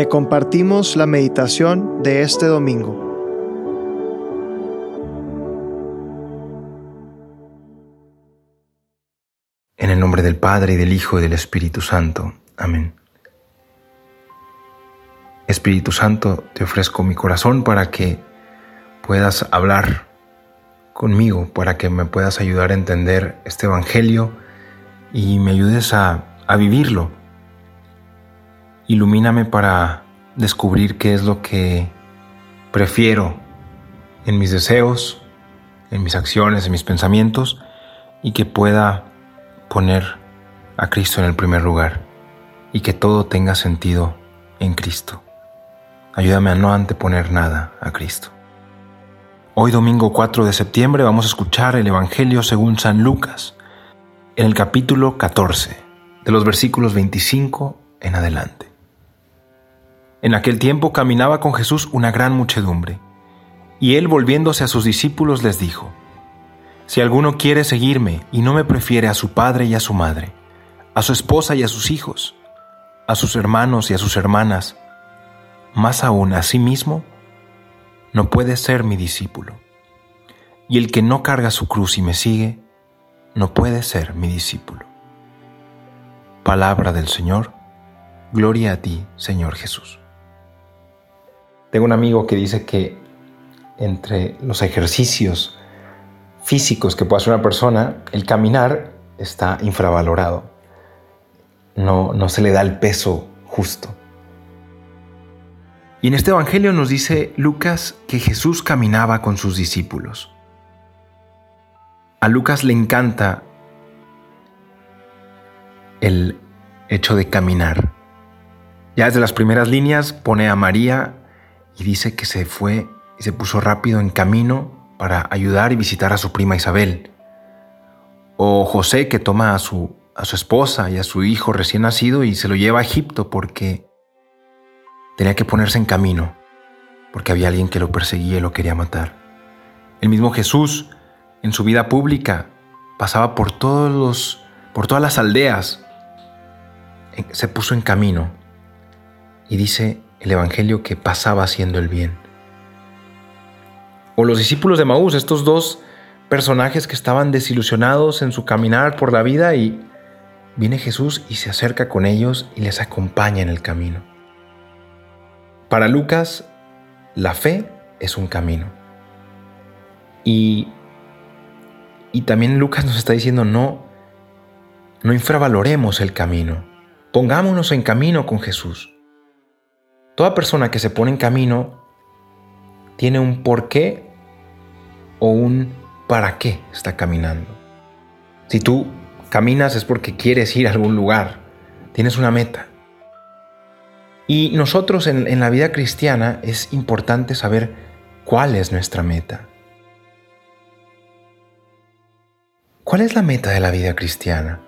Te compartimos la meditación de este domingo. En el nombre del Padre, y del Hijo, y del Espíritu Santo. Amén. Espíritu Santo, te ofrezco mi corazón para que puedas hablar conmigo, para que me puedas ayudar a entender este Evangelio y me ayudes a, a vivirlo Ilumíname para descubrir qué es lo que prefiero en mis deseos, en mis acciones, en mis pensamientos y que pueda poner a Cristo en el primer lugar y que todo tenga sentido en Cristo. Ayúdame a no anteponer nada a Cristo. Hoy domingo 4 de septiembre vamos a escuchar el Evangelio según San Lucas, en el capítulo 14, de los versículos 25 en adelante. En aquel tiempo caminaba con Jesús una gran muchedumbre, y él volviéndose a sus discípulos les dijo, Si alguno quiere seguirme y no me prefiere a su padre y a su madre, a su esposa y a sus hijos, a sus hermanos y a sus hermanas, más aún a sí mismo, no puede ser mi discípulo. Y el que no carga su cruz y me sigue, no puede ser mi discípulo. Palabra del Señor, gloria a ti, Señor Jesús. Tengo un amigo que dice que entre los ejercicios físicos que puede hacer una persona, el caminar está infravalorado. No, no se le da el peso justo. Y en este Evangelio nos dice Lucas que Jesús caminaba con sus discípulos. A Lucas le encanta el hecho de caminar. Ya desde las primeras líneas pone a María y dice que se fue y se puso rápido en camino para ayudar y visitar a su prima Isabel. O José que toma a su, a su esposa y a su hijo recién nacido y se lo lleva a Egipto porque tenía que ponerse en camino, porque había alguien que lo perseguía y lo quería matar. El mismo Jesús, en su vida pública, pasaba por, todos los, por todas las aldeas, se puso en camino y dice el Evangelio que pasaba haciendo el bien. O los discípulos de Maús, estos dos personajes que estaban desilusionados en su caminar por la vida y viene Jesús y se acerca con ellos y les acompaña en el camino. Para Lucas, la fe es un camino. Y, y también Lucas nos está diciendo, no, no infravaloremos el camino. Pongámonos en camino con Jesús. Toda persona que se pone en camino tiene un por qué o un para qué está caminando. Si tú caminas es porque quieres ir a algún lugar, tienes una meta. Y nosotros en, en, la vida cristiana es importante saber cuál es nuestra meta. ¿Cuál es la meta de la vida cristiana?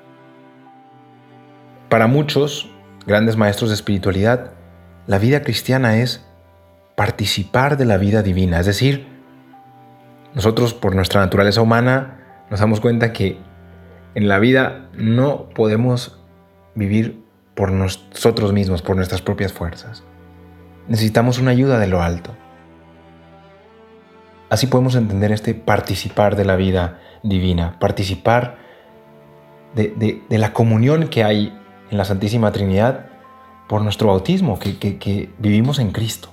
Para muchos grandes maestros de espiritualidad, la vida cristiana es participar de la vida divina, es decir, nosotros por nuestra naturaleza humana nos damos cuenta que en la vida no podemos vivir por nosotros mismos, por nuestras propias fuerzas. Necesitamos una ayuda de lo alto. Así podemos entender este participar de la vida divina, participar de, de la comunión que hay en la Santísima Trinidad por nuestro bautismo, que, vivimos en Cristo.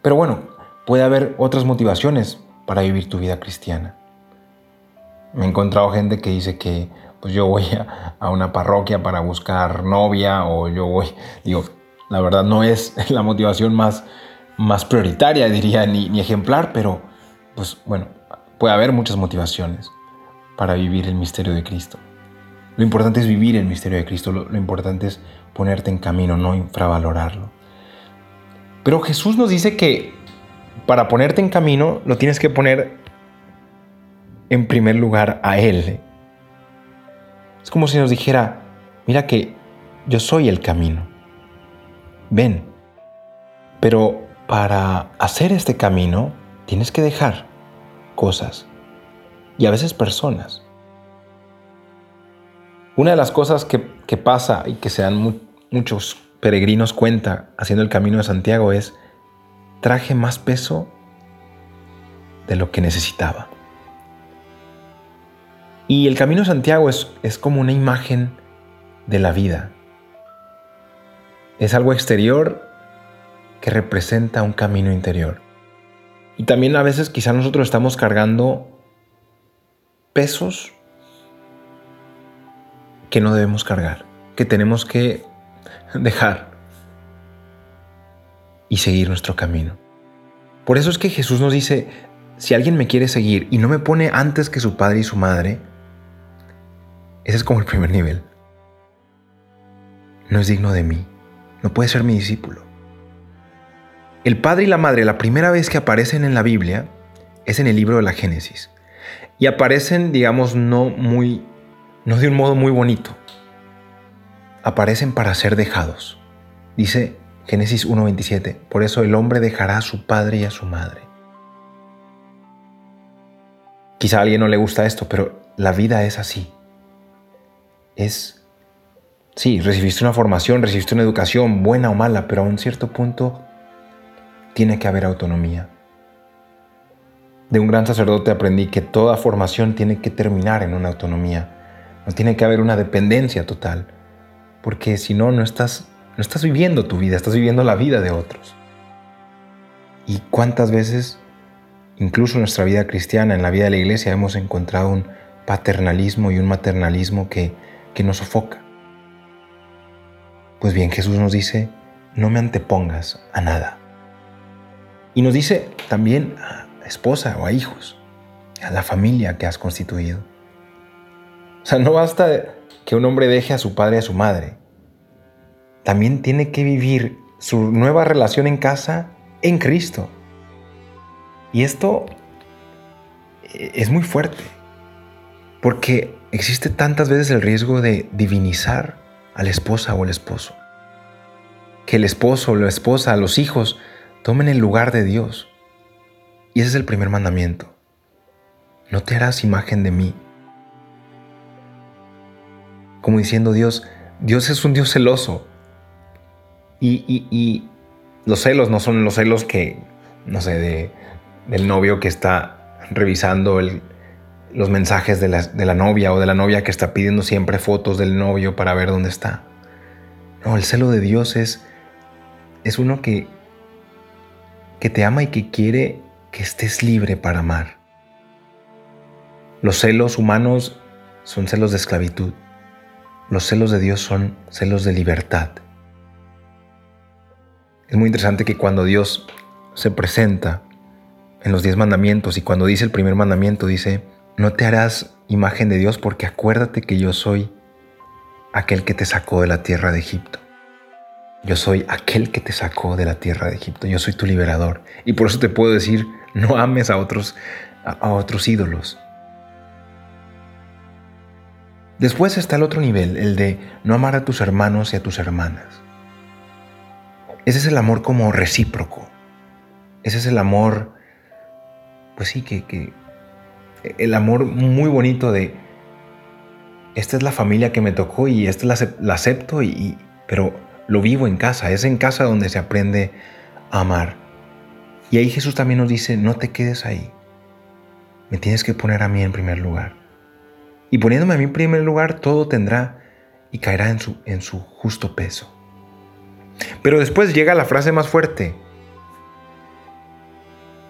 Pero bueno, puede haber otras motivaciones para vivir tu vida cristiana. Me he encontrado gente que dice que pues yo voy a, una parroquia para buscar novia o yo voy, digo, la verdad no es la motivación más, más prioritaria, diría, ni, ni ejemplar, pero pues bueno, puede haber muchas motivaciones para vivir el misterio de Cristo. Lo importante es vivir el misterio de Cristo, lo, importante es ponerte en camino, no infravalorarlo. Pero Jesús nos dice que para ponerte en camino lo tienes que poner en primer lugar a Él. Es como si nos dijera, mira que yo soy el camino. Ven. Pero para hacer este camino tienes que dejar cosas y a veces personas. Una de las cosas que, pasa y que se dan muchos peregrinos cuenta haciendo el camino de Santiago es, traje más peso de lo que necesitaba. Y el camino de Santiago es, es como una imagen de la vida. Es algo exterior que representa un camino interior. Y también a veces quizá nosotros estamos cargando pesos que no debemos cargar, que tenemos que dejar y seguir nuestro camino. Por eso es que Jesús nos dice, si alguien me quiere seguir y no me pone antes que su padre y su madre, ese es como el primer nivel. No es digno de mí, no puede ser mi discípulo. El padre y la madre, la primera vez que aparecen en la Biblia, es en el libro de la Génesis. Y aparecen, digamos, no muy, no de un modo muy bonito. Aparecen para ser dejados. Dice Génesis 1.27, por eso el hombre dejará a su padre y a su madre. Quizá a alguien no le gusta esto, pero la vida es así. Es, sí, recibiste una formación, recibiste una educación, buena o mala, pero a un cierto punto tiene que haber autonomía. De un gran sacerdote aprendí que toda formación tiene que terminar en una autonomía. No tiene que haber una dependencia total, porque si no, no estás, no estás viviendo tu vida, estás viviendo la vida de otros. ¿Y cuántas veces, incluso en nuestra vida cristiana, en la vida de la iglesia, hemos encontrado un paternalismo y un maternalismo que, que nos sofoca? Pues bien, Jesús nos dice, no me antepongas a nada. Y nos dice también a esposa o a hijos, a la familia que has constituido. Sea, no basta que un hombre deje a su padre y a su madre. También tiene que vivir su nueva relación en casa en Cristo. Y esto eh, es muy fuerte, porque existe tantas veces el riesgo de divinizar a la esposa o el esposo. Que el esposo la esposa, los hijos, tomen el lugar de Dios. Y ese es el primer mandamiento. No te harás imagen de mí. Como diciendo Dios, Dios es un Dios celoso. Y, los celos no son los celos que, no sé, de, del novio que está revisando los mensajes de la, de la novia o de la novia que está pidiendo siempre fotos del novio para ver dónde está. No, el celo de Dios es, es uno que, que te ama y que quiere que estés libre para amar. Los celos humanos son celos de esclavitud. Los celos de Dios son celos de libertad. Es muy interesante que cuando Dios se presenta en los diez mandamientos y cuando dice el primer mandamiento dice, no te harás imagen de Dios porque acuérdate que yo soy aquel que te sacó de la tierra de Egipto. Yo soy aquel que te sacó de la tierra de Egipto. Yo soy tu liberador. Y por eso te puedo decir, no ames a otros, a, otros ídolos. Después está el otro nivel, el de no amar a tus hermanos y a tus hermanas. Ese es el amor como recíproco. Ese es el amor, pues sí, que, el amor muy bonito de, esta es la familia que me tocó y esta la, la acepto, y, pero lo vivo en casa, es en casa donde se aprende a amar. Y ahí Jesús también nos dice, no te quedes ahí, me tienes que poner a mí en primer lugar. Y poniéndome a mí en primer lugar, todo tendrá y caerá en su, en su justo peso. Pero después llega la frase más fuerte.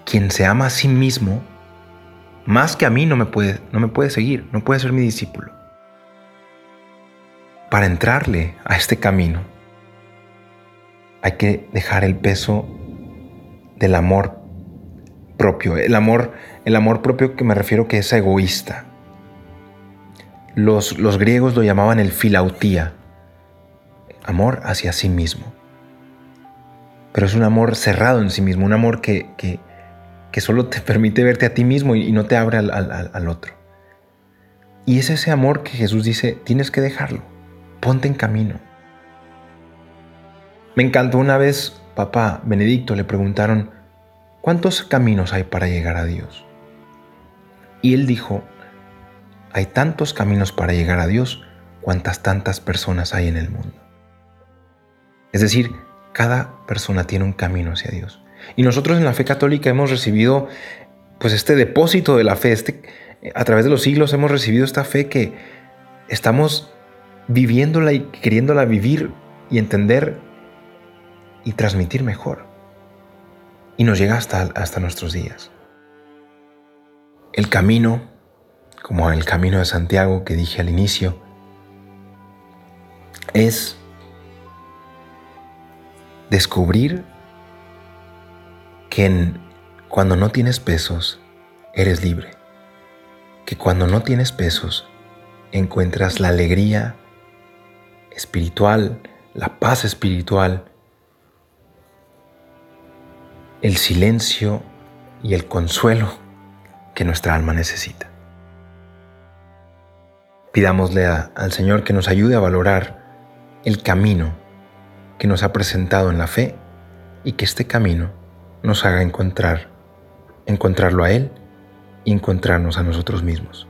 Quien se ama a sí mismo, más que a mí, no me puede, no me puede seguir, no puede ser mi discípulo. Para entrarle a este camino, hay que dejar el peso del amor propio. El amor, el amor propio que me refiero que es egoísta. Los, los griegos lo llamaban el filautía, amor hacia sí mismo. Pero es un amor cerrado en sí mismo, un amor que, que, solo te permite verte a ti mismo y, no te abre al, al otro. Y es ese amor que Jesús dice, tienes que dejarlo, ponte en camino. Me encantó una vez, papá Benedicto, le preguntaron, ¿cuántos caminos hay para llegar a Dios? Y él dijo, hay tantos caminos para llegar a Dios cuantas tantas personas hay en el mundo. Es decir, cada persona tiene un camino hacia Dios. Y nosotros en la fe católica hemos recibido pues este depósito de la fe, este, a través de los siglos hemos recibido esta fe que estamos viviéndola y queriéndola vivir y entender y transmitir mejor. Y nos llega hasta, hasta nuestros días. El camino, como el camino de Santiago que dije al inicio, es descubrir que cuando no tienes pesos, eres libre. Que cuando no tienes pesos, encuentras la alegría espiritual, la paz espiritual, el silencio y el consuelo que nuestra alma necesita. Pidámosle al Señor que nos ayude a valorar el camino que nos ha presentado en la fe y que este camino nos haga encontrar, encontrarlo a Él y encontrarnos a nosotros mismos.